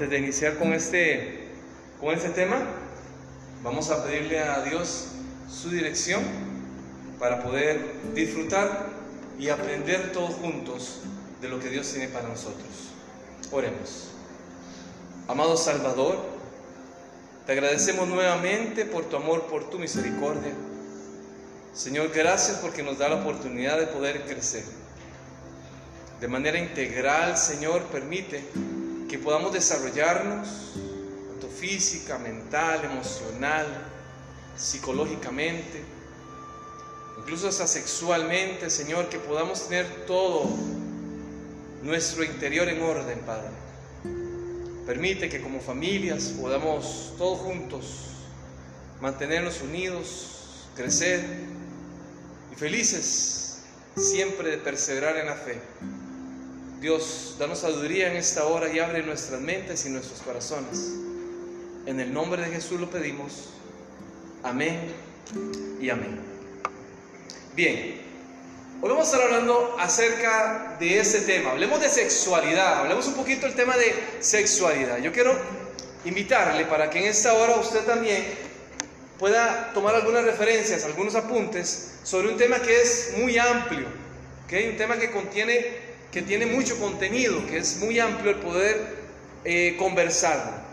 Antes de iniciar con este, con este tema, vamos a pedirle a Dios su dirección para poder disfrutar y aprender todos juntos de lo que Dios tiene para nosotros. Oremos. Amado Salvador, te agradecemos nuevamente por tu amor, por tu misericordia. Señor, gracias porque nos da la oportunidad de poder crecer. De manera integral, Señor, permite que podamos desarrollarnos, tanto física, mental, emocional, psicológicamente, incluso hasta sexualmente, Señor, que podamos tener todo nuestro interior en orden, Padre. Permite que como familias podamos todos juntos mantenernos unidos, crecer y felices siempre de perseverar en la fe. Dios, danos sabiduría en esta hora y abre nuestras mentes y nuestros corazones. En el nombre de Jesús lo pedimos. Amén y amén. Bien, hoy vamos a estar hablando acerca de ese tema. Hablemos de sexualidad, hablemos un poquito del tema de sexualidad. Yo quiero invitarle para que en esta hora usted también pueda tomar algunas referencias, algunos apuntes sobre un tema que es muy amplio, ¿okay? un tema que contiene que tiene mucho contenido, que es muy amplio el poder eh, conversar.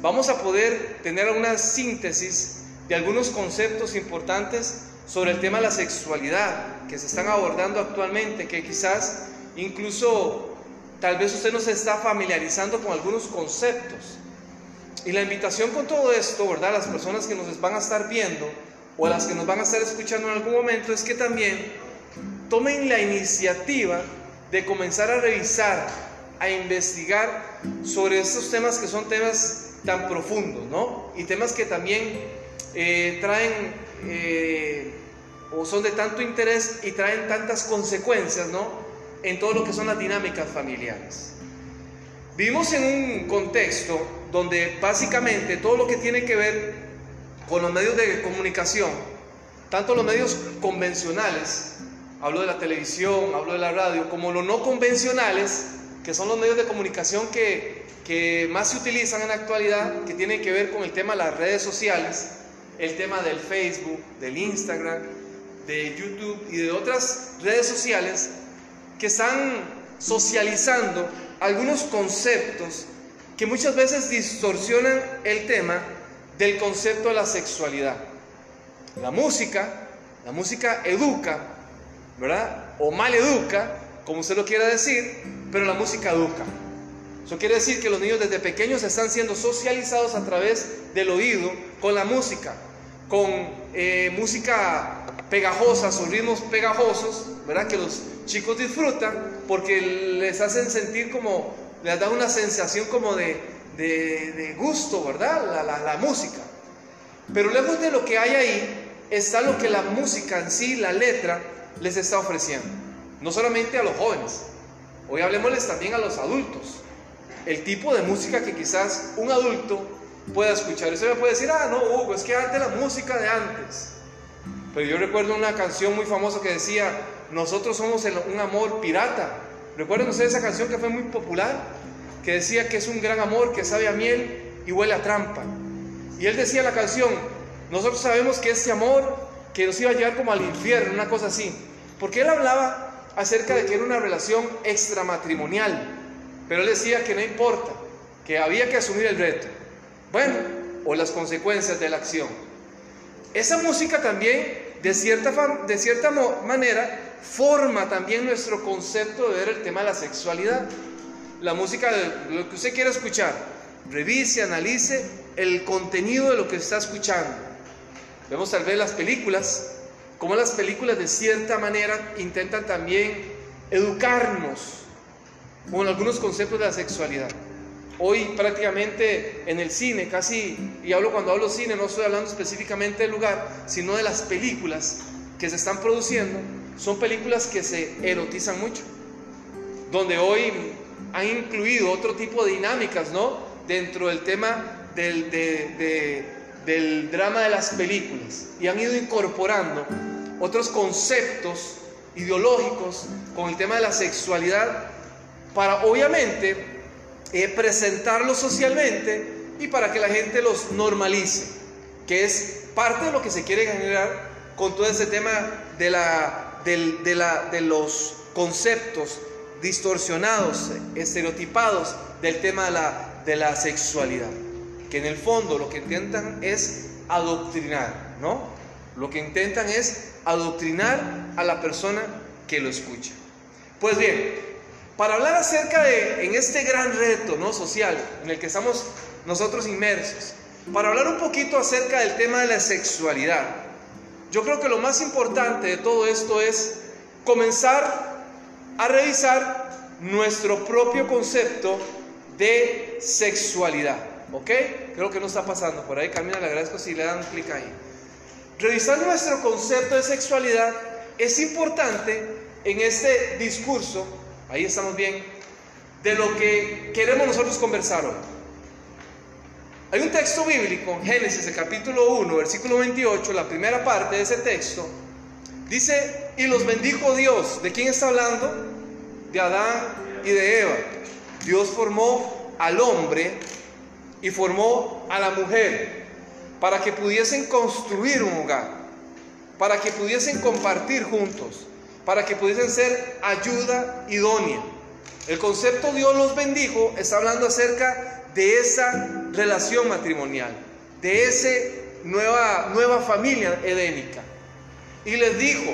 Vamos a poder tener una síntesis de algunos conceptos importantes sobre el tema de la sexualidad que se están abordando actualmente, que quizás incluso tal vez usted no se está familiarizando con algunos conceptos. Y la invitación con todo esto, ¿verdad? Las personas que nos van a estar viendo o las que nos van a estar escuchando en algún momento es que también tomen la iniciativa de comenzar a revisar, a investigar sobre estos temas que son temas tan profundos, ¿no? Y temas que también eh, traen eh, o son de tanto interés y traen tantas consecuencias, ¿no? En todo lo que son las dinámicas familiares. Vivimos en un contexto donde básicamente todo lo que tiene que ver con los medios de comunicación, tanto los medios convencionales hablo de la televisión, hablo de la radio, como los no convencionales, que son los medios de comunicación que, que más se utilizan en la actualidad, que tienen que ver con el tema de las redes sociales, el tema del Facebook, del Instagram, de YouTube y de otras redes sociales que están socializando algunos conceptos que muchas veces distorsionan el tema del concepto de la sexualidad. La música, la música educa, ¿verdad? O mal educa, como usted lo quiera decir, pero la música educa. Eso quiere decir que los niños desde pequeños están siendo socializados a través del oído con la música, con eh, música pegajosa, o ritmos pegajosos, ¿verdad? Que los chicos disfrutan porque les hacen sentir como, les da una sensación como de, de, gusto, ¿verdad? La, la música. Pero lejos de lo que hay ahí está lo que la música en sí, la letra, les está ofreciendo. No solamente a los jóvenes, hoy hablemosles también a los adultos. El tipo de música que quizás un adulto pueda escuchar. Usted me puede decir, ah, no, Hugo, es que antes la música de antes. Pero yo recuerdo una canción muy famosa que decía, nosotros somos un amor pirata. ¿Recuerdan ustedes esa canción que fue muy popular? Que decía que es un gran amor que sabe a miel y huele a trampa. Y él decía la canción, nosotros sabemos que ese amor que nos iba a llevar como al infierno, una cosa así. Porque él hablaba acerca de que era una relación extramatrimonial, pero él decía que no importa, que había que asumir el reto. Bueno, o las consecuencias de la acción. Esa música también, de cierta, de cierta manera, forma también nuestro concepto de ver el tema de la sexualidad. La música, lo que usted quiera escuchar, revise, analice el contenido de lo que está escuchando. Vemos tal vez las películas, como las películas de cierta manera intentan también educarnos con algunos conceptos de la sexualidad. Hoy prácticamente en el cine, casi, y hablo cuando hablo cine, no estoy hablando específicamente del lugar, sino de las películas que se están produciendo, son películas que se erotizan mucho, donde hoy han incluido otro tipo de dinámicas, ¿no? Dentro del tema del, de del drama de las películas y han ido incorporando otros conceptos ideológicos con el tema de la sexualidad para obviamente eh, presentarlos socialmente y para que la gente los normalice, que es parte de lo que se quiere generar con todo ese tema de, la, de, la, de los conceptos distorsionados, estereotipados del tema de la, de la sexualidad, en el fondo lo que intentan es adoctrinar, ¿no? Lo que intentan es adoctrinar a la persona que lo escucha. Pues bien, para hablar acerca de, en este gran reto ¿no? social en el que estamos nosotros inmersos, para hablar un poquito acerca del tema de la sexualidad, yo creo que lo más importante de todo esto es comenzar a revisar nuestro propio concepto de sexualidad. ¿Ok? Creo que no está pasando. Por ahí, Camila, le agradezco si le dan clic ahí. Revisar nuestro concepto de sexualidad es importante en este discurso, ahí estamos bien, de lo que queremos nosotros conversar hoy. Hay un texto bíblico Génesis, el capítulo 1, versículo 28, la primera parte de ese texto, dice, y los bendijo Dios. ¿De quién está hablando? De Adán y de Eva. Dios formó al hombre y formó a la mujer para que pudiesen construir un hogar, para que pudiesen compartir juntos, para que pudiesen ser ayuda idónea. El concepto Dios los bendijo está hablando acerca de esa relación matrimonial, de esa nueva, nueva familia edénica. Y les dijo,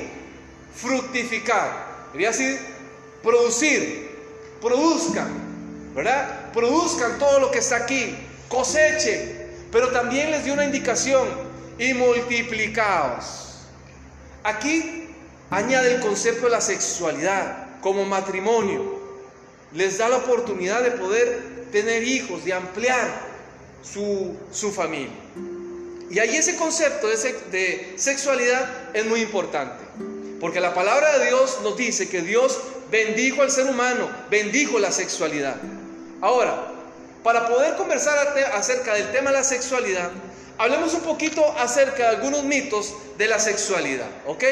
fructificar, quería decir, producir, produzcan, ¿verdad? Produzcan todo lo que está aquí, coseche, pero también les dio una indicación, y multiplicaos. Aquí añade el concepto de la sexualidad como matrimonio. Les da la oportunidad de poder tener hijos, de ampliar su, su familia. Y ahí ese concepto de, de sexualidad es muy importante. Porque la palabra de Dios nos dice que Dios bendijo al ser humano, bendijo la sexualidad. Ahora, para poder conversar acerca del tema de la sexualidad, hablemos un poquito acerca de algunos mitos de la sexualidad, ¿ok?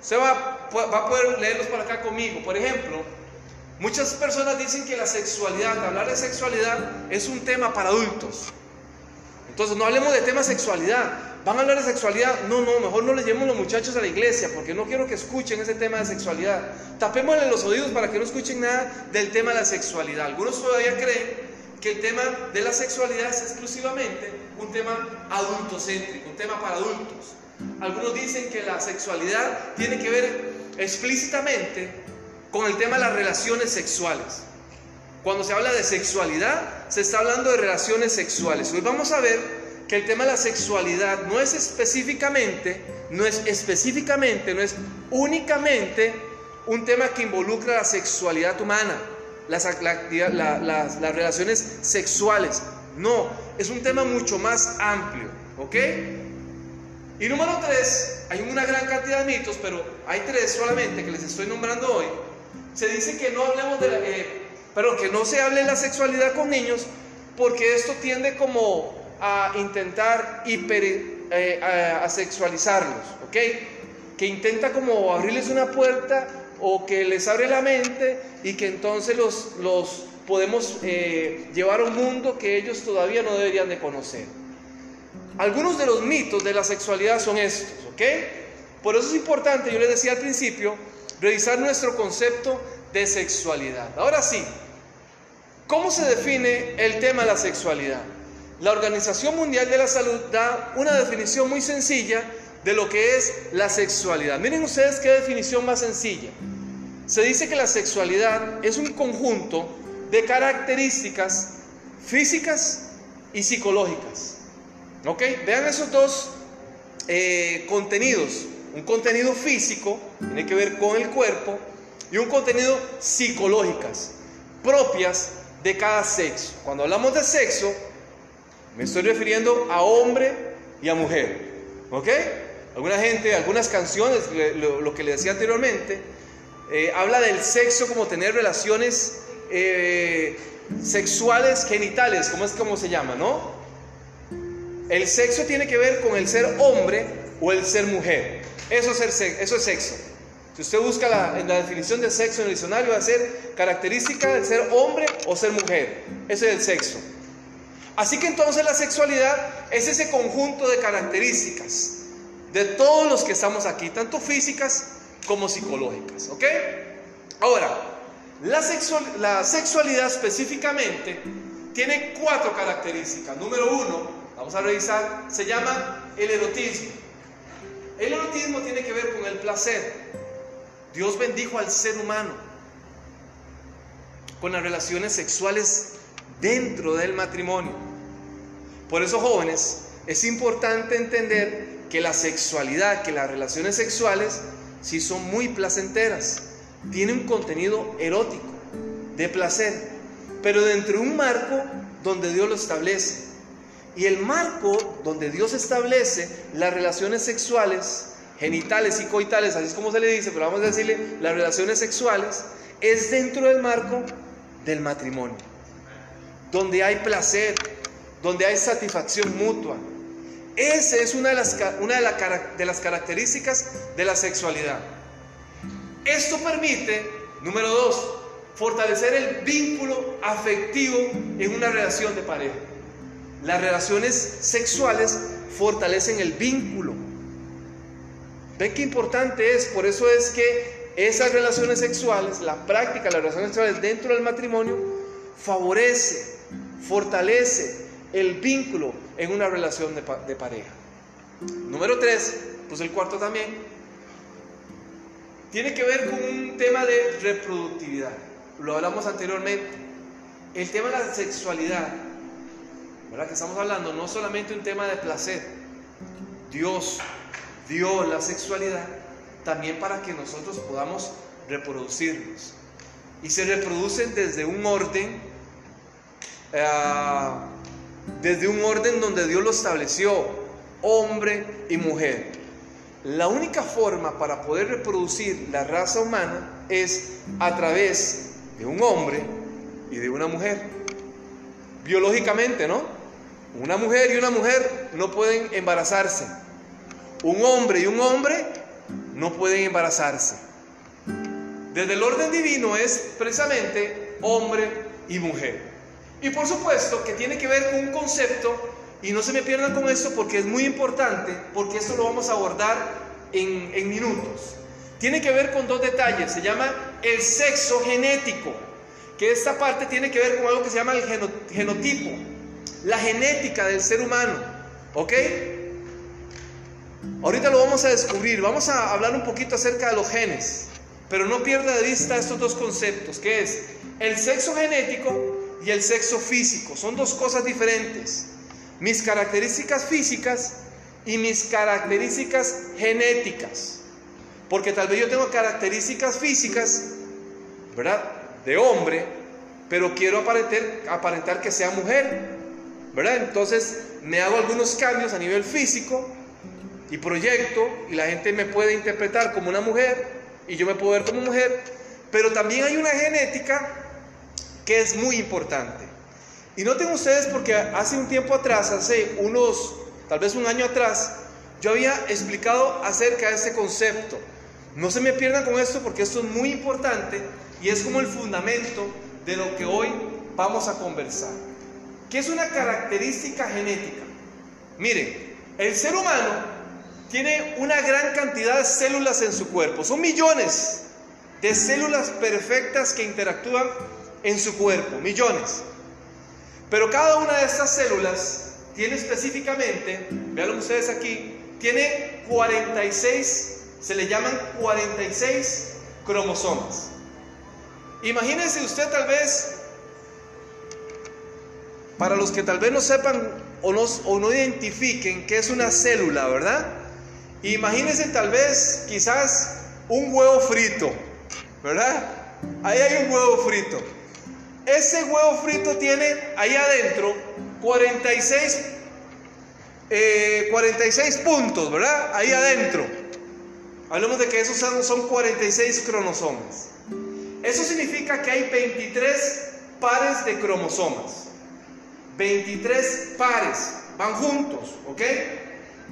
Se va, a poder leerlos por acá conmigo. Por ejemplo, muchas personas dicen que la sexualidad, hablar de sexualidad, es un tema para adultos. Entonces, no hablemos de tema sexualidad. ¿Van a hablar de sexualidad? No, no, mejor no le llevemos los muchachos a la iglesia porque no quiero que escuchen ese tema de sexualidad. Tapémosle los oídos para que no escuchen nada del tema de la sexualidad. Algunos todavía creen que el tema de la sexualidad es exclusivamente un tema adultocéntrico, un tema para adultos. Algunos dicen que la sexualidad tiene que ver explícitamente con el tema de las relaciones sexuales. Cuando se habla de sexualidad, se está hablando de relaciones sexuales. Hoy vamos a ver que el tema de la sexualidad no es específicamente, no es específicamente, no es únicamente un tema que involucra la sexualidad humana las, las, relaciones sexuales. No, es un tema mucho más amplio, ¿ok? Y número tres, hay una gran cantidad de mitos, pero hay tres solamente que les estoy nombrando hoy. Se dice que no hablemos de la, eh, que no se hable de la sexualidad con niños, porque esto tiende como a intentar hiper, eh, a sexualizarlos, ¿ok? Que intenta como abrirles una puerta o que les abre la mente y que entonces los, los podemos eh, llevar a un mundo que ellos todavía no deberían de conocer. Algunos de los mitos de la sexualidad son estos, ¿ok? Por eso es importante, yo les decía al principio, revisar nuestro concepto de sexualidad. Ahora sí, ¿cómo se define el tema de la sexualidad? La Organización Mundial de la Salud da una definición muy sencilla de lo que es la sexualidad. Miren ustedes qué definición más sencilla. Se dice que la sexualidad es un conjunto de características físicas y psicológicas. ¿Ok? Vean esos dos eh, contenidos. Un contenido físico, tiene que ver con el cuerpo, y un contenido psicológicas, propias de cada sexo. Cuando hablamos de sexo, me estoy refiriendo a hombre y a mujer. ¿Ok? Alguna gente, algunas canciones, lo, que le decía anteriormente, eh, habla del sexo como tener relaciones eh, sexuales genitales, como es como se llama, ¿no? El sexo tiene que ver con el ser hombre o el ser mujer. Eso es, eso es sexo. Si usted busca la, en la definición de sexo en el diccionario, va a ser característica de ser hombre o ser mujer. Ese es el sexo. Así que entonces la sexualidad es ese conjunto de características de todos los que estamos aquí, tanto físicas como psicológicas. ¿Ok? Ahora, la, la sexualidad específicamente tiene cuatro características. Número uno, vamos a revisar, se llama el erotismo. El erotismo tiene que ver con el placer. Dios bendijo al ser humano con las relaciones sexuales dentro del matrimonio. Por eso, jóvenes, es importante entender que la sexualidad, que las relaciones sexuales, sí son muy placenteras. Tiene un contenido erótico, de placer, pero dentro de un marco donde Dios lo establece. Y el marco donde Dios establece las relaciones sexuales genitales y coitales, así es como se le dice, pero vamos a decirle las relaciones sexuales, es dentro del marco del matrimonio, donde hay placer, donde hay satisfacción mutua. Esa es una de las, características de la sexualidad. Esto permite, número dos, fortalecer el vínculo afectivo en una relación de pareja. Las relaciones sexuales fortalecen el vínculo Ven qué importante es, por eso es que esas relaciones sexuales, la práctica de las relaciones sexuales dentro del matrimonio, favorece, fortalece el vínculo en una relación de, pareja. Número tres, pues el cuarto también, tiene que ver con un tema de reproductividad. Lo hablamos anteriormente. El tema de la sexualidad, ¿verdad? Que estamos hablando no solamente un tema de placer. Dios dio la sexualidad también para que nosotros podamos reproducirnos. Y se reproducen desde un orden, eh, desde un orden donde Dios lo estableció, hombre y mujer. La única forma para poder reproducir la raza humana es a través de un hombre y de una mujer. Biológicamente, ¿no? Una mujer y una mujer no pueden embarazarse un hombre y un hombre no pueden embarazarse. Desde el orden divino es precisamente hombre y mujer. Y por supuesto que tiene que ver con un concepto, y no se me pierdan con esto porque es muy importante, porque esto lo vamos a abordar en, en minutos. Tiene que ver con dos detalles, se llama el sexo genético, que esta parte tiene que ver con algo que se llama el genotipo, la genética del ser humano, ¿ok? Ahorita lo vamos a descubrir, vamos a hablar un poquito acerca de los genes, pero no pierda de vista estos dos conceptos, que es el sexo genético y el sexo físico. Son dos cosas diferentes. Mis características físicas y mis características genéticas. Porque tal vez yo tengo características físicas, ¿verdad? De hombre, pero quiero aparentar, que sea mujer, ¿verdad? Entonces me hago algunos cambios a nivel físico y proyecto y la gente me puede interpretar como una mujer y yo me puedo ver como mujer, pero también hay una genética que es muy importante. Y noten ustedes porque hace un tiempo atrás, hace unos, tal vez un año atrás, yo había explicado acerca de este concepto. No se me pierdan con esto porque esto es muy importante y es como el fundamento de lo que hoy vamos a conversar. ¿Qué es una característica genética? Miren, el ser humano tiene una gran cantidad de células en su cuerpo. Son millones de células perfectas que interactúan en su cuerpo, millones. Pero cada una de estas células tiene específicamente, vean ustedes aquí, tiene 46, se le llaman 46 cromosomas. Imagínense usted tal vez, para los que tal vez no sepan o no, o no identifiquen qué es una célula, ¿verdad? Imagínense tal vez, quizás, un huevo frito, ¿verdad? Ahí hay un huevo frito. Ese huevo frito tiene ahí adentro 46, 46 eh, puntos, ¿verdad? Ahí adentro. Hablemos de que esos son, son 46 cromosomas. Eso significa que hay 23 pares de cromosomas. 23 pares, van juntos, ¿ok?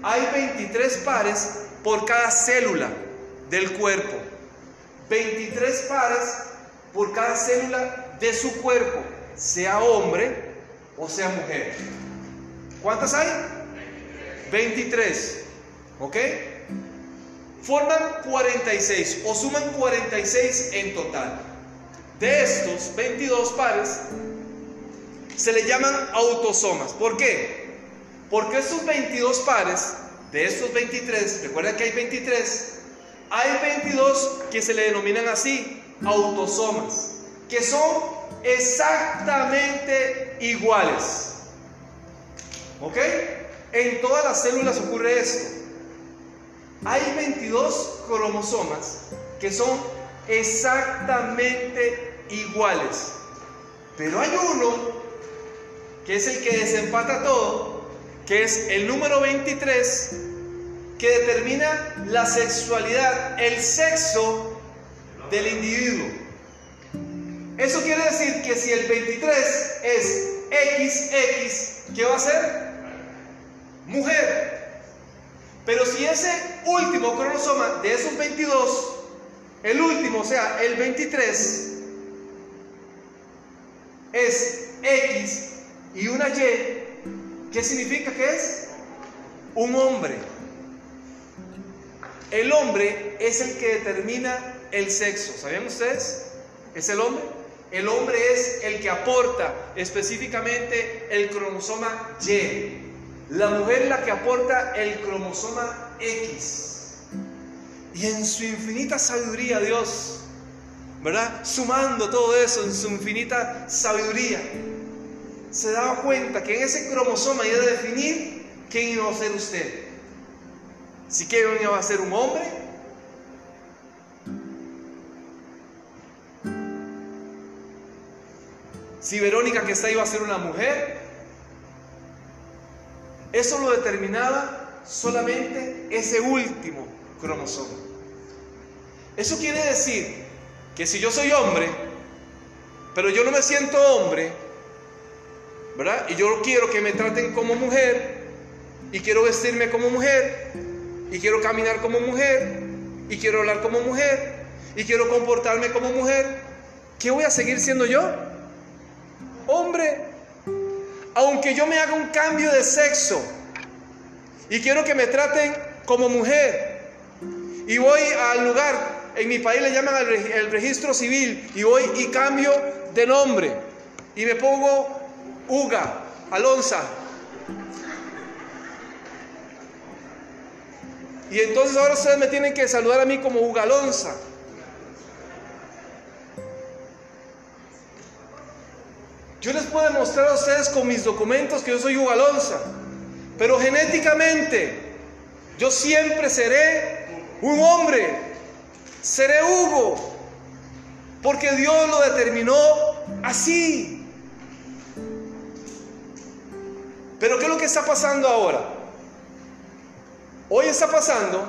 hay 23 pares por cada célula del cuerpo. 23 pares por cada célula de su cuerpo, sea hombre o sea mujer. ¿Cuántas hay? 23. ¿Ok? Forman 46 o suman 46 en total. De estos 22 pares se le llaman autosomas. ¿Por qué? Porque estos 22 pares, de estos 23, recuerda que hay 23, hay 22 que se le denominan así, autosomas, que son exactamente iguales. ¿Ok? En todas las células ocurre esto. Hay 22 cromosomas que son exactamente iguales. Pero hay uno que es el que desempata todo, que es el número 23, que determina la sexualidad, el sexo del individuo. Eso quiere decir que si el 23 es XX, ¿qué va a ser? Mujer. Pero si ese último cromosoma de esos 22, el último, o sea, el 23, es X y una Y, ¿qué significa que es? Un hombre. El hombre es el que determina el sexo. ¿Sabían ustedes? ¿Es el hombre? El hombre es el que aporta específicamente el cromosoma Y. La mujer la que aporta el cromosoma X. Y en su infinita sabiduría Dios, ¿verdad? Sumando todo eso en su infinita sabiduría, se daba cuenta que en ese cromosoma iba a definir quién iba a ser usted. Si Kevin iba a ser un hombre, si Verónica que está iba a ser una mujer, eso lo determinaba solamente ese último cromosoma. Eso quiere decir que si yo soy hombre, pero yo no me siento hombre, ¿verdad? Y yo quiero que me traten como mujer, y quiero vestirme como mujer, y quiero caminar como mujer, y quiero hablar como mujer, y quiero comportarme como mujer, ¿qué voy a seguir siendo yo? Hombre. Aunque yo me haga un cambio de sexo y quiero que me traten como mujer, y voy al lugar, en mi país le llaman el registro civil, y voy y cambio de nombre, y me pongo Uga, Alonza, Y entonces ahora ustedes me tienen que saludar a mí como Ugalonza. Yo les puedo demostrar a ustedes con mis documentos que yo soy Ugalonza. Pero genéticamente yo siempre seré un hombre. Seré Hugo. Porque Dios lo determinó así. Pero ¿qué es lo que está pasando ahora? Hoy está pasando,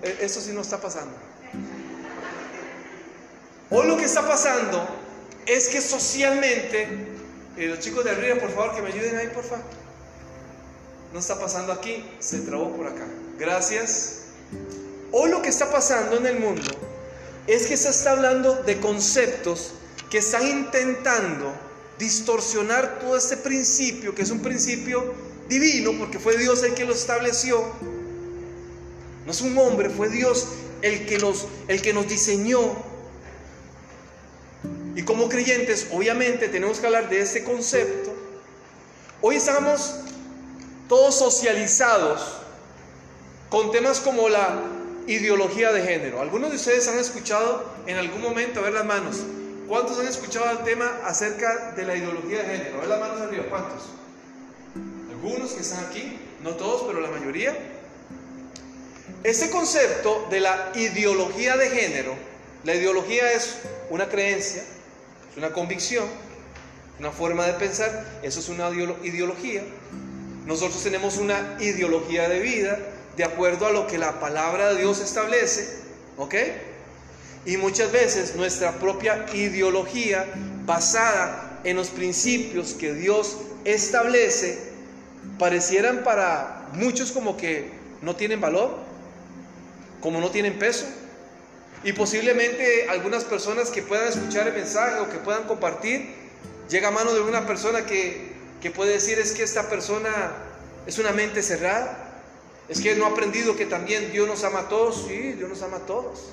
e, eso sí no está pasando. Hoy lo que está pasando es que socialmente, eh, los chicos de arriba, por favor, que me ayuden ahí, por favor. No está pasando aquí, se trabó por acá. Gracias. Hoy lo que está pasando en el mundo es que se está hablando de conceptos que están intentando distorsionar todo este principio, que es un principio divino, porque fue Dios el que lo estableció. No es un hombre, fue Dios el que nos, el que nos diseñó. Y como creyentes, obviamente tenemos que hablar de este concepto. Hoy estamos todos socializados con temas como la ideología de género. Algunos de ustedes han escuchado en algún momento, a ver las manos, ¿cuántos han escuchado el tema acerca de la ideología de género? A ver las manos arriba, ¿cuántos? algunos que están aquí, no todos, pero la mayoría. Ese concepto de la ideología de género, la ideología es una creencia, una convicción, una forma de pensar, eso es una ideología. Nosotros tenemos una ideología de vida de acuerdo a lo que la palabra de Dios establece, ¿ok? Y muchas veces nuestra propia ideología basada en los principios que Dios establece parecieran para muchos como que no tienen valor, como no tienen peso. Y posiblemente algunas personas que puedan escuchar el mensaje o que puedan compartir, llega a mano de una persona que, que puede decir es que esta persona es una mente cerrada. Es que no ha aprendido que también Dios nos ama a todos. Sí, Dios nos ama a todos.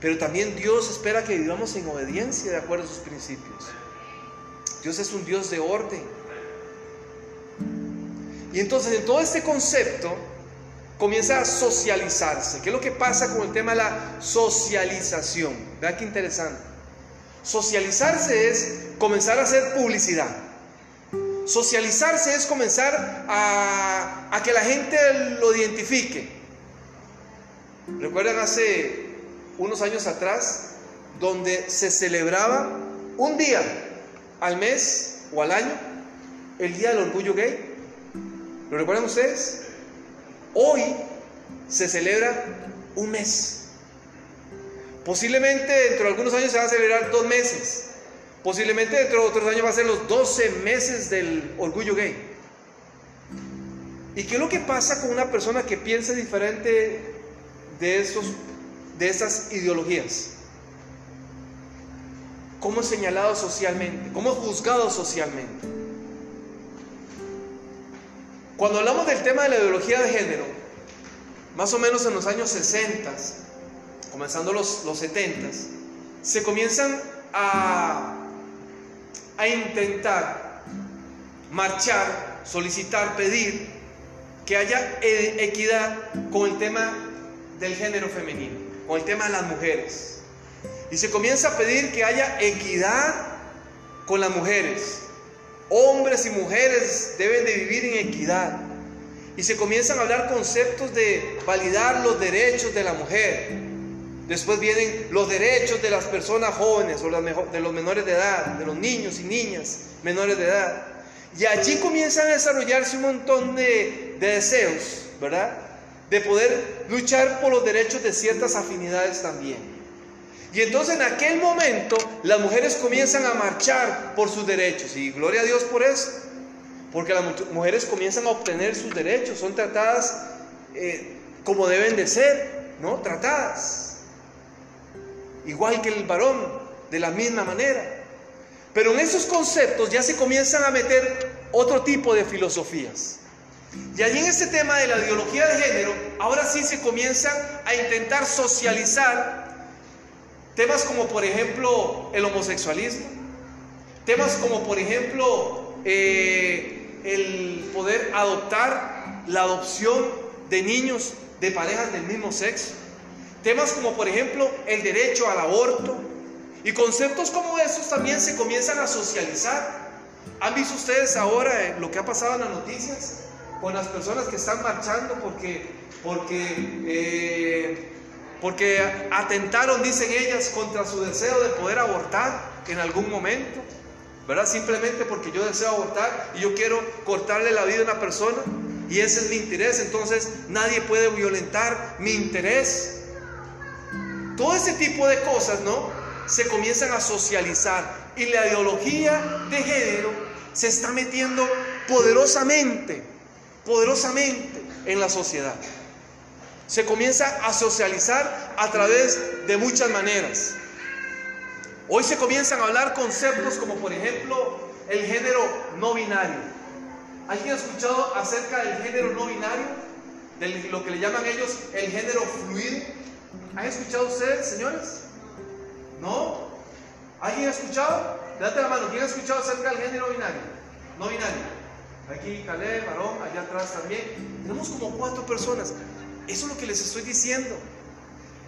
Pero también Dios espera que vivamos en obediencia de acuerdo a sus principios. Dios es un Dios de orden. Y entonces en todo este concepto comienza a socializarse. ¿Qué es lo que pasa con el tema de la socialización? Vean qué interesante. Socializarse es comenzar a hacer publicidad. Socializarse es comenzar a, a que la gente lo identifique. ¿Recuerdan hace unos años atrás donde se celebraba un día al mes o al año el Día del Orgullo Gay? ¿Lo recuerdan ustedes? Hoy se celebra un mes. Posiblemente dentro de algunos años se va a celebrar dos meses. Posiblemente dentro de otros años va a ser los 12 meses del orgullo gay. ¿Y qué es lo que pasa con una persona que piensa diferente de, esos, de esas ideologías? ¿Cómo es señalado socialmente? ¿Cómo es juzgado socialmente? Cuando hablamos del tema de la ideología de género, más o menos en los años 60, comenzando los, los 70, se comienzan a, intentar marchar, solicitar, pedir que haya e, equidad con el tema del género femenino, con el tema de las mujeres. Y se comienza a pedir que haya equidad con las mujeres. Hombres y mujeres deben de vivir en equidad. Y se comienzan a hablar conceptos de validar los derechos de la mujer. Después vienen los derechos de las personas jóvenes o de los menores de edad, de los niños y niñas menores de edad. Y allí comienzan a desarrollarse un montón de, de deseos, ¿verdad? De poder luchar por los derechos de ciertas afinidades también. Y entonces en aquel momento las mujeres comienzan a marchar por sus derechos. Y gloria a Dios por eso. Porque las mujeres comienzan a obtener sus derechos. Son tratadas eh, como deben de ser, ¿no? Tratadas. Igual que el varón, de la misma manera. Pero en esos conceptos ya se comienzan a meter otro tipo de filosofías. Y allí en este tema de la ideología de género, ahora sí se comienzan a intentar socializar Temas como por ejemplo el homosexualismo, temas como por ejemplo eh, el poder adoptar la adopción de niños de parejas del mismo sexo, temas como por ejemplo el derecho al aborto. Y conceptos como esos también se comienzan a socializar. ¿Han visto ustedes ahora lo que ha pasado en las noticias con las personas que están marchando porque, porque eh, porque atentaron, dicen ellas, contra su deseo de poder abortar en algún momento, ¿verdad? Simplemente porque yo deseo abortar y yo quiero cortarle la vida a una persona y ese es mi interés, entonces nadie puede violentar mi interés. Todo ese tipo de cosas, ¿no? Se comienzan a socializar y la ideología de género se está metiendo poderosamente, poderosamente en la sociedad se comienza a socializar a través de muchas maneras. Hoy se comienzan a hablar conceptos como por ejemplo el género no binario. ¿Alguien ha escuchado acerca del género no binario? De lo que le llaman ellos el género fluido. ¿Han escuchado ustedes, señores? ¿No? ¿Alguien ha escuchado? Date la mano. ¿Quién ha escuchado acerca del género binario? No binario. Aquí Caleb, varón, allá atrás también. Tenemos como cuatro personas. Eso es lo que les estoy diciendo.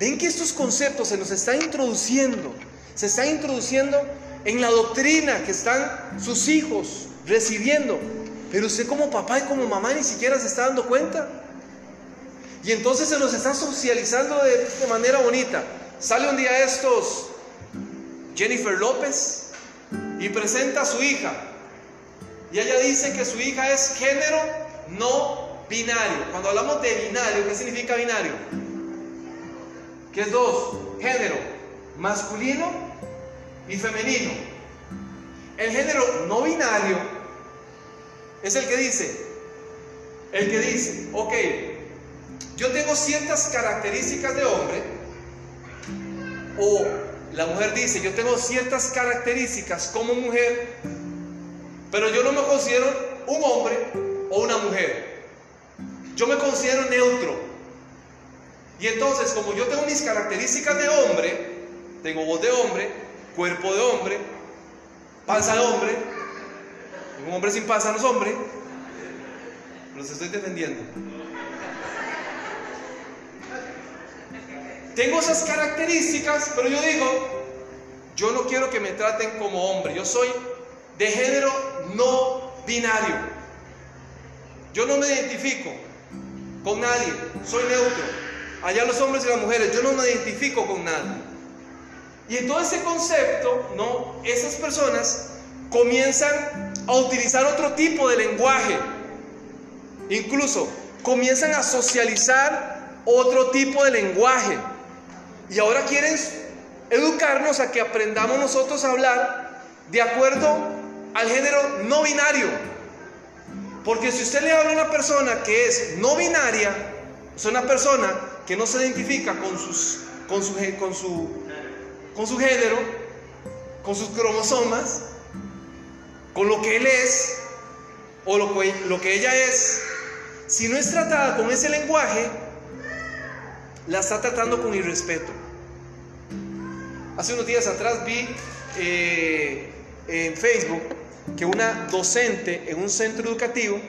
Ven que estos conceptos se nos están introduciendo, se están introduciendo en la doctrina que están sus hijos recibiendo. Pero usted como papá y como mamá ni siquiera se está dando cuenta. Y entonces se nos está socializando de, de manera bonita. Sale un día estos Jennifer López y presenta a su hija. Y ella dice que su hija es género no Binario. Cuando hablamos de binario, ¿qué significa binario? ¿Qué es dos? Género masculino y femenino. El género no binario es el que dice, el que dice, ok, yo tengo ciertas características de hombre O la mujer dice, yo tengo ciertas características como mujer, pero yo no me considero un hombre o una mujer. Yo me considero neutro. Y entonces, como yo tengo mis características de hombre, tengo voz de hombre, cuerpo de hombre, panza de hombre, un hombre sin panza no es hombre, los estoy defendiendo. Tengo esas características, pero yo digo, yo no quiero que me traten como hombre, yo soy de género no binario. Yo no me identifico con nadie, soy neutro. Allá los hombres y las mujeres, yo no me identifico con nadie. Y en todo ese concepto, ¿no? Esas personas comienzan a utilizar otro tipo de lenguaje. Incluso comienzan a socializar otro tipo de lenguaje. Y ahora quieren educarnos a que aprendamos nosotros a hablar de acuerdo al género no binario. Porque si usted le habla a una persona que es no binaria, es una persona que no se identifica con, sus, con, su, con, su, con su género, con sus cromosomas, con lo que él es o lo que, lo que ella es, si no es tratada con ese lenguaje, la está tratando con irrespeto. Hace unos días atrás vi eh, en Facebook que una docente en un centro educativo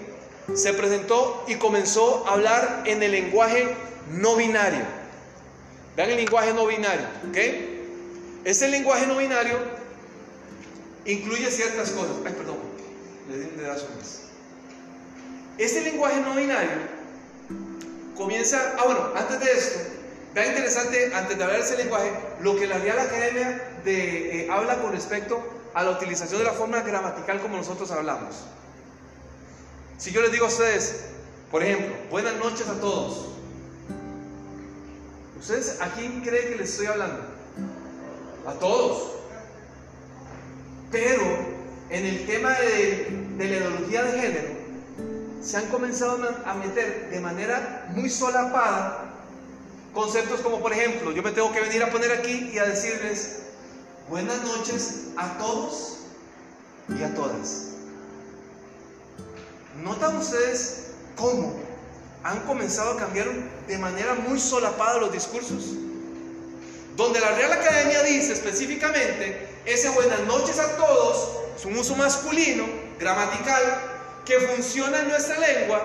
se presentó y comenzó a hablar en el lenguaje no binario. Vean el lenguaje no binario, ¿ok? Ese lenguaje no binario incluye ciertas cosas. Ay, perdón, le di un dedazo más. Este lenguaje no binario comienza. Ah, bueno, antes de esto, vean interesante, antes de hablar de ese lenguaje, lo que la Real Academia de, eh, habla con respecto a la utilización de la forma gramatical como nosotros hablamos. Si yo les digo a ustedes, por ejemplo, buenas noches a todos. ¿Ustedes a quién creen que les estoy hablando? A todos. Pero en el tema de, la ideología de género, se han comenzado a meter de manera muy solapada conceptos como, por ejemplo, yo me tengo que venir a poner aquí y a decirles buenas noches a todos y a todas. ¿Notan ustedes cómo han comenzado a cambiar de manera muy solapada los discursos? Donde la Real Academia dice específicamente, ese buenas noches a todos es un uso masculino, gramatical, que funciona en nuestra lengua,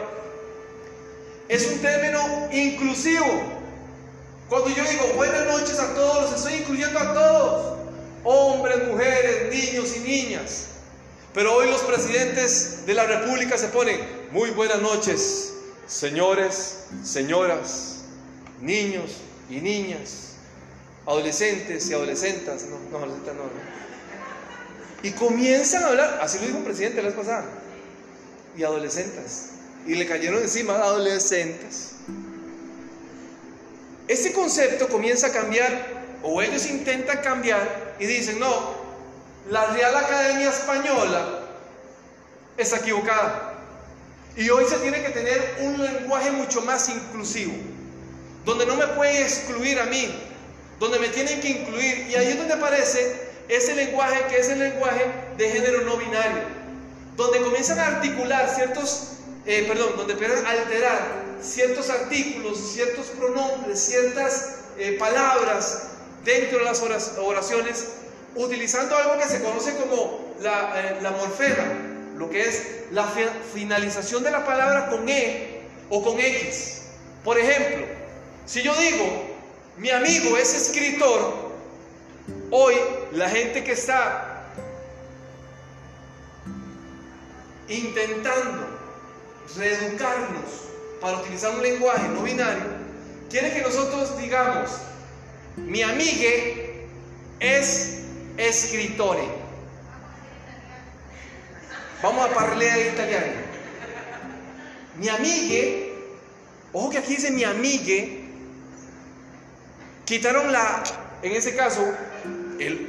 es un término inclusivo. Cuando yo digo buenas noches a todos, los estoy incluyendo a todos, hombres, mujeres, niños y niñas. Pero hoy los presidentes de la República se ponen muy buenas noches, señores, señoras, niños y niñas adolescentes y adolescentes, no, no, adolescentes no, Y comienzan a hablar, así lo dijo un presidente la vez pasada, y adolescentes. Y le cayeron encima adolescentes. Ese concepto comienza a cambiar, o ellos intentan cambiar, y dicen, no, la Real Academia Española está equivocada. Y hoy se tiene que tener un lenguaje mucho más inclusivo, donde no me puede excluir a mí, donde me tienen que incluir. Y ahí es donde aparece ese lenguaje que es el lenguaje de género no binario, donde comienzan a articular ciertos, eh, perdón, donde empiezan a alterar ciertos artículos, ciertos pronombres, ciertas eh, palabras dentro de las oraciones, utilizando algo que se conoce como la, eh, morfema, lo que es la finalización de la palabra con E o con X. Por ejemplo, si yo digo, mi amigo es escritor, hoy la gente que está intentando reeducarnos para utilizar un lenguaje no binario, quiere que nosotros digamos, mi amigue es escritore. Vamos a parler italiano. Mi amigue, ojo que aquí dice mi amigue, Quitaron la, en ese caso,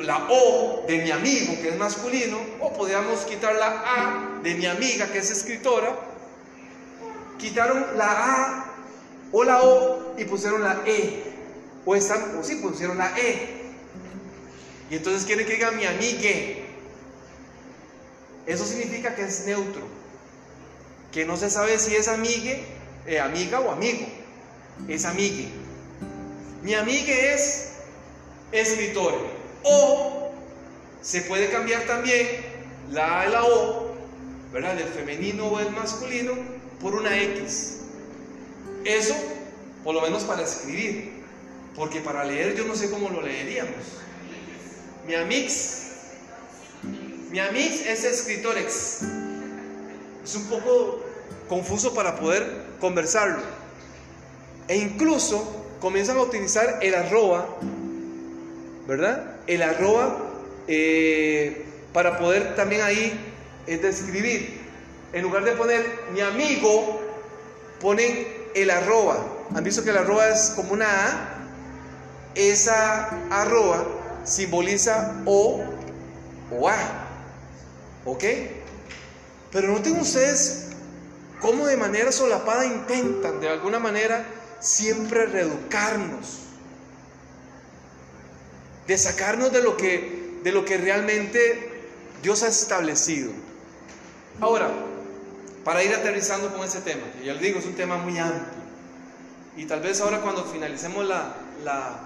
la O de mi amigo, que es masculino, o podríamos quitar la A de mi amiga, que es escritora. Quitaron la A o la O y pusieron la E. O, están, o sí, pusieron la E. Y entonces quiere que diga mi amigue. Eso significa que es neutro. Que no se sabe si es amigue, eh, amiga o amigo. Es amigue. Mi amigue es escritor. O se puede cambiar también la A la O, ¿verdad? Del femenino o el masculino por una X. Eso, por lo menos para escribir. Porque para leer yo no sé cómo lo leeríamos. Mi amix. Mi amix es escritorex. Es un poco confuso para poder conversarlo. E incluso comienzan a utilizar el arroba, ¿verdad? El arroba eh, para poder también ahí eh, describir. En lugar de poner mi amigo, ponen el arroba. ¿Han visto que el arroba es como una A? Esa arroba simboliza O o A. ¿Ok? Pero noten ustedes cómo de manera solapada intentan de alguna manera siempre reeducarnos, de sacarnos de lo que, de lo que realmente Dios ha establecido. Ahora, para ir aterrizando con ese tema, que ya les digo, es un tema muy amplio. Y tal vez ahora cuando finalicemos la, la,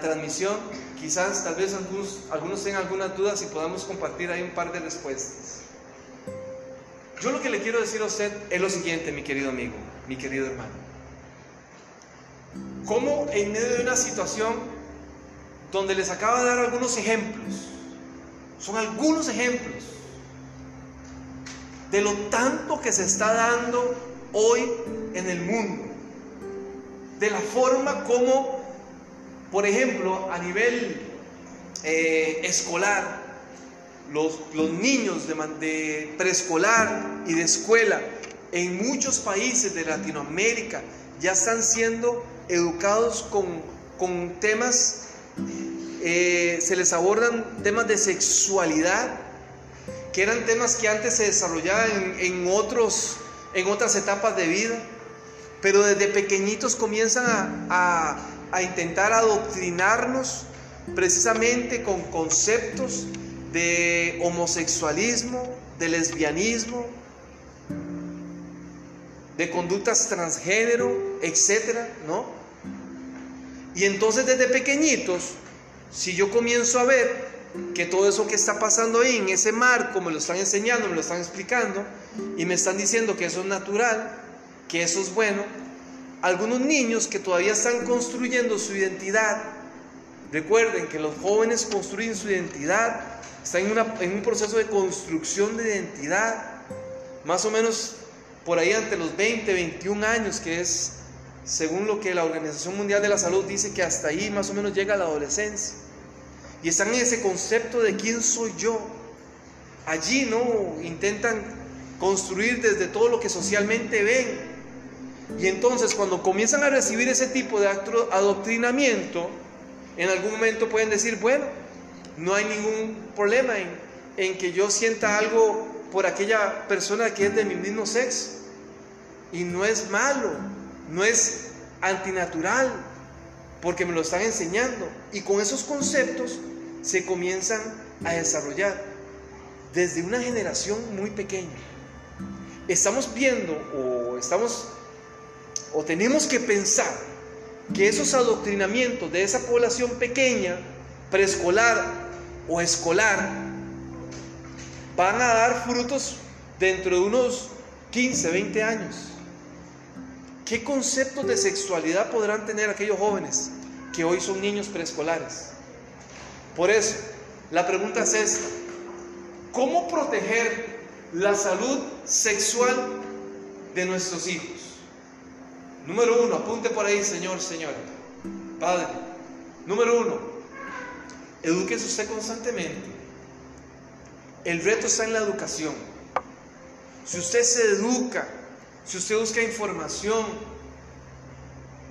transmisión, quizás tal vez algunos, algunos tengan algunas dudas y podamos compartir ahí un par de respuestas. Yo lo que le quiero decir a usted es lo siguiente, mi querido amigo, mi querido hermano. ¿Cómo en medio de una situación donde les acabo de dar algunos ejemplos, son algunos ejemplos de lo tanto que se está dando hoy en el mundo, de la forma como, por ejemplo, a nivel eh, escolar, los, los niños de, preescolar y de escuela en muchos países de Latinoamérica ya están siendo educados con, con temas, eh, se les abordan temas de sexualidad, que eran temas que antes se desarrollaban en, otros, en otras etapas de vida, pero desde pequeñitos comienzan a intentar adoctrinarnos precisamente con conceptos de homosexualismo, de lesbianismo, de conductas transgénero, etcétera, ¿no? Y entonces desde pequeñitos, si yo comienzo a ver que todo eso que está pasando ahí en ese marco me lo están enseñando, me lo están explicando y me están diciendo que eso es natural, que eso es bueno, algunos niños que todavía están construyendo su identidad, recuerden que los jóvenes construyen su identidad, están en, en un proceso de construcción de identidad, más o menos por ahí ante los 20, 21 años, que es según lo que la Organización Mundial de la Salud dice que hasta ahí más o menos llega la adolescencia. Y están en ese concepto de quién soy yo. Allí no intentan construir desde todo lo que socialmente ven. Y entonces cuando comienzan a recibir ese tipo de adoctrinamiento, en algún momento pueden decir, bueno, no hay ningún problema en, en que yo sienta algo por aquella persona que es de mi mismo sexo. Y no es malo, no es antinatural, porque me lo están enseñando. Y con esos conceptos se comienzan a desarrollar desde una generación muy pequeña. Estamos viendo o estamos o tenemos que pensar que esos adoctrinamientos de esa población pequeña, preescolar o escolar, van a dar frutos dentro de unos 15, 20 años. ¿Qué conceptos de sexualidad podrán tener aquellos jóvenes que hoy son niños preescolares? Por eso, la pregunta es esta. ¿Cómo proteger la salud sexual de nuestros hijos? Número uno, apunte por ahí, señor, señora. Padre. Número uno, edúquese usted constantemente. El reto está en la educación. Si usted se educa si usted busca información,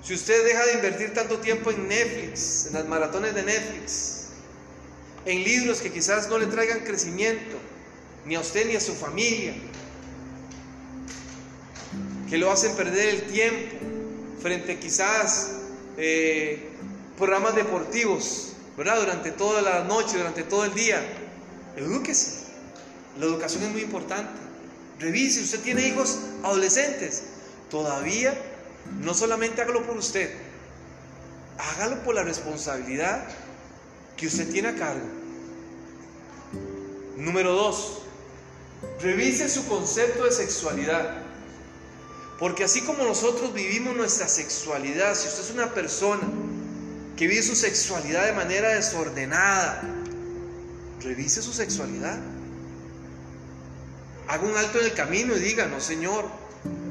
si usted deja de invertir tanto tiempo en Netflix, en las maratones de Netflix, en libros que quizás no le traigan crecimiento, ni a usted ni a su familia, que lo hacen perder el tiempo frente quizás eh, programas deportivos ¿verdad? Durante toda la noche, durante todo el día. Edúquese. La educación es muy importante. Revise, usted tiene hijos adolescentes. Todavía no solamente hágalo por usted, hágalo por la responsabilidad que usted tiene a cargo. Número dos, revise su concepto de sexualidad. Porque así como nosotros vivimos nuestra sexualidad, si usted es una persona que vive su sexualidad de manera desordenada, revise su sexualidad. Haga un alto en el camino y diga, no Señor,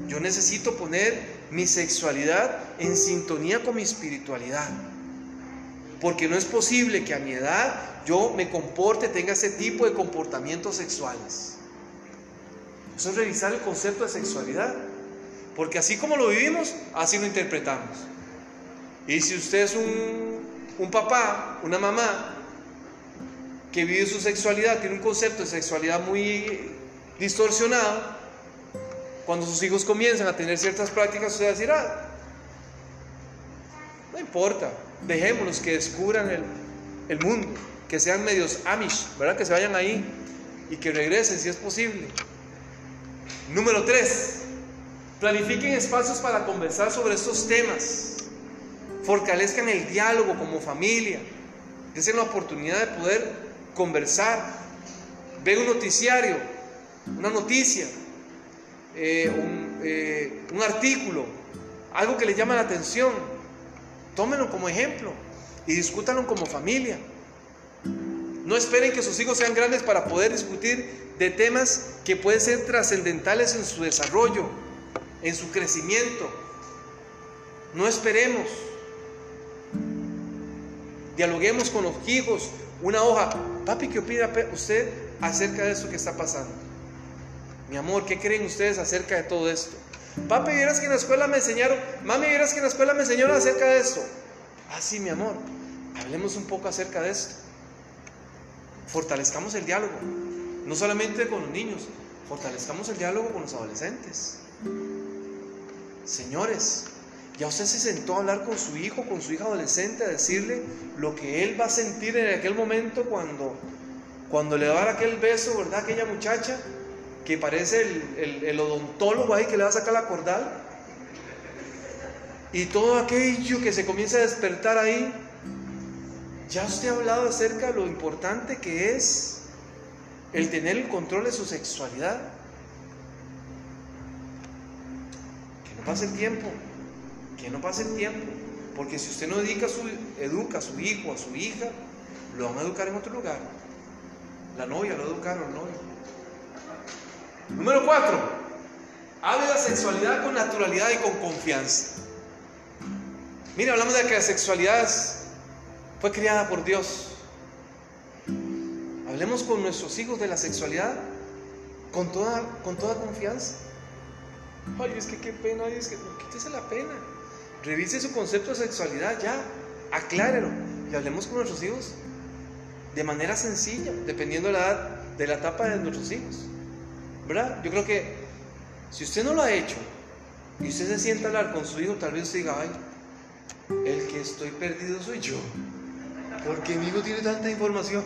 yo necesito poner mi sexualidad en sintonía con mi espiritualidad. Porque no es posible que a mi edad yo me comporte, tenga ese tipo de comportamientos sexuales. Eso es revisar el concepto de sexualidad. Porque así como lo vivimos, así lo interpretamos. Y si usted es un, un papá, una mamá, que vive su sexualidad, tiene un concepto de sexualidad muy distorsionado, cuando sus hijos comienzan a tener ciertas prácticas, usted va a decir, ah, no importa, dejémoslos que descubran el, el mundo, que sean medios amish, ¿verdad? Que se vayan ahí y que regresen si es posible. Número 3. Planifiquen espacios para conversar sobre estos temas. Fortalezcan el diálogo como familia. Desen la oportunidad de poder conversar. Ve un noticiario, una noticia, eh, un, eh, un artículo, algo que le llama la atención. Tómenlo como ejemplo y discútanlo como familia. No esperen que sus hijos sean grandes para poder discutir de temas que pueden ser trascendentales en su desarrollo, en su crecimiento. No esperemos. Dialoguemos con los hijos, una hoja. Papi, ¿qué opina usted acerca de eso que está pasando? Mi amor, ¿qué creen ustedes acerca de todo esto? Papi, vieras que en la escuela me enseñaron, mami, vieras que en la escuela me enseñaron acerca de esto. Ah, sí, mi amor, hablemos un poco acerca de esto. Fortalezcamos el diálogo, no solamente con los niños, fortalezcamos el diálogo con los adolescentes. Señores, ya usted se sentó a hablar con su hijo, con su hija adolescente, a decirle lo que él va a sentir en aquel momento cuando, cuando le va a dar aquel beso, ¿verdad? Aquella muchacha que parece el, el odontólogo ahí que le va a sacar la cordal. Y todo aquello que se comienza a despertar ahí. Ya usted ha hablado acerca de lo importante que es el tener el control de su sexualidad. Que no pase el tiempo que no pase el tiempo, porque si usted no dedica su, educa a su hijo, a su hija, lo van a educar en otro lugar. La novia lo educaron, el novio. Número cuatro, hable la sexualidad con naturalidad y con confianza. Mira, hablamos de que la sexualidad fue creada por Dios. Hablemos con nuestros hijos de la sexualidad con toda, con toda confianza. Ay, es que qué pena, ay, es que quítese la pena. Revise su concepto de sexualidad ya, aclárelo y hablemos con nuestros hijos de manera sencilla, dependiendo de la edad, de la etapa de nuestros hijos. ¿Verdad? Yo creo que si usted no lo ha hecho y usted se sienta a hablar con su hijo, tal vez usted diga, ay, el que estoy perdido soy yo. Porque mi hijo tiene tanta información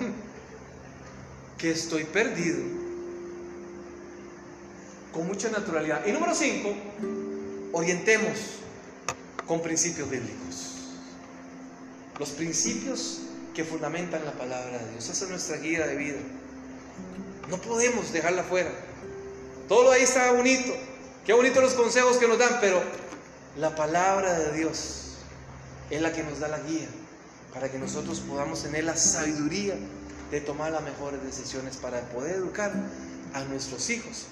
que estoy perdido. Con mucha naturalidad. Y número 5, orientemos con principios bíblicos. Los principios que fundamentan la palabra de Dios. Esa es nuestra guía de vida. No podemos dejarla fuera. Todo ahí está bonito. Qué bonitos los consejos que nos dan, pero la palabra de Dios es la que nos da la guía para que nosotros podamos tener la sabiduría de tomar las mejores decisiones para poder educar a nuestros hijos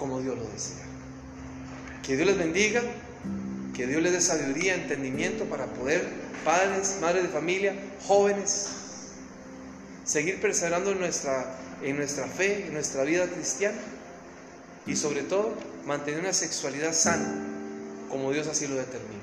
como Dios lo desea. Que Dios les bendiga. Que Dios les dé sabiduría, entendimiento para poder, padres, madres de familia, jóvenes, seguir perseverando en nuestra, en nuestra fe, en nuestra vida cristiana y sobre todo mantener una sexualidad sana como Dios así lo determina.